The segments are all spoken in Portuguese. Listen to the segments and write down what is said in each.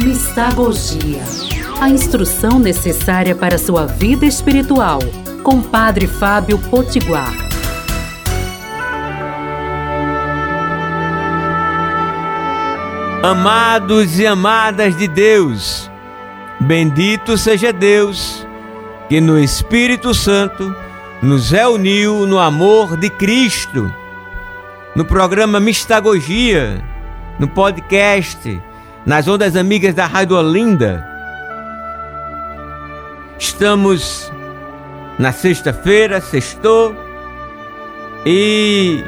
Mistagogia. A instrução necessária para sua vida espiritual. Com Padre Fábio Potiguar. Amados e amadas de Deus, bendito seja Deus que no Espírito Santo nos reuniu no amor de Cristo. No programa Mistagogia, no podcast, nas ondas amigas da Rádio Olinda. Estamos na sexta-feira, sextou, e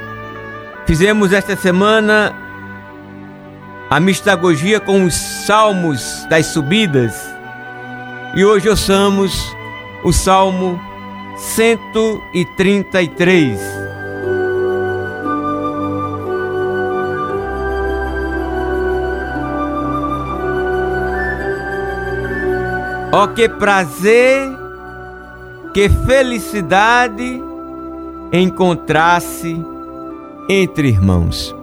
fizemos esta semana a mistagogia com os salmos das subidas. E hoje ouçamos o salmo 133. Oh, que prazer, que felicidade encontrar-se entre irmãos.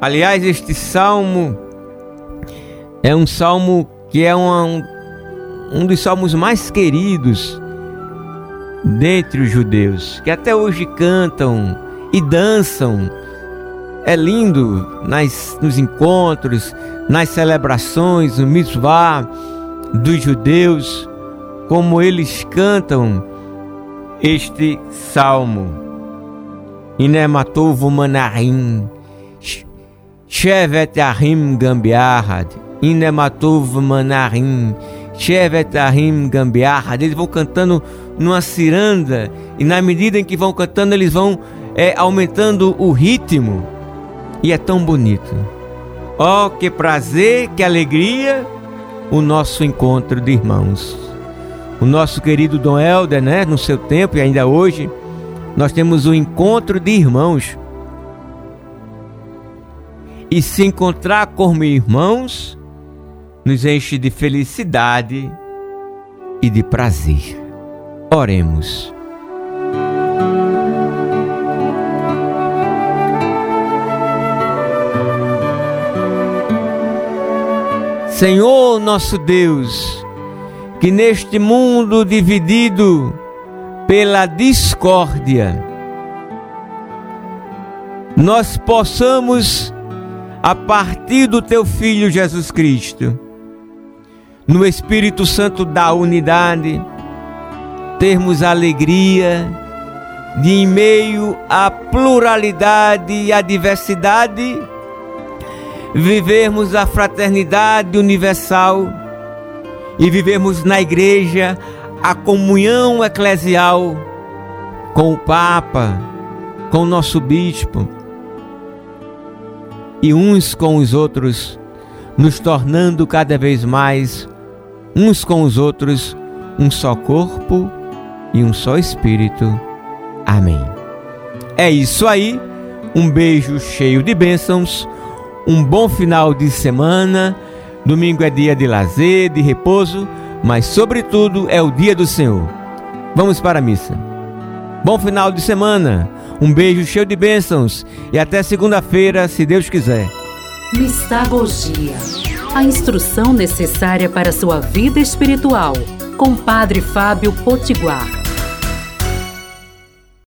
Aliás, este salmo é um salmo que é um, um dos salmos mais queridos dentre os judeus, que até hoje cantam e dançam. É lindo nas, nos encontros, nas celebrações, no mitzvah dos judeus, como eles cantam este salmo. Inematovo manarim, shevet ahim gambiahad, inematov manarim, shevet ahim gambiahad. Eles vão cantando numa ciranda e na medida em que vão cantando eles vão é, aumentando o ritmo e é tão bonito. Oh, que prazer, que alegria o nosso encontro de irmãos. O nosso querido Dom Helder, né, no seu tempo e ainda hoje, nós temos o encontro de irmãos. E se encontrar como irmãos nos enche de felicidade e de prazer. Oremos. Senhor nosso Deus, que neste mundo dividido pela discórdia, nós possamos, a partir do Teu Filho Jesus Cristo, no Espírito Santo da unidade, termos alegria de, em meio à pluralidade e à diversidade, vivermos a fraternidade universal e vivermos na igreja a comunhão eclesial com o Papa, com o nosso bispo e uns com os outros, nos tornando cada vez mais uns com os outros um só corpo e um só espírito. Amém. É isso aí. Um beijo cheio de bênçãos um bom final de semana. Domingo é dia de lazer, de repouso, mas sobretudo é o dia do Senhor. Vamos para a missa. Bom final de semana. Um beijo cheio de bênçãos e até segunda-feira, se Deus quiser. Mistagogia. A instrução necessária para a sua vida espiritual. Com Padre Fábio Potiguar.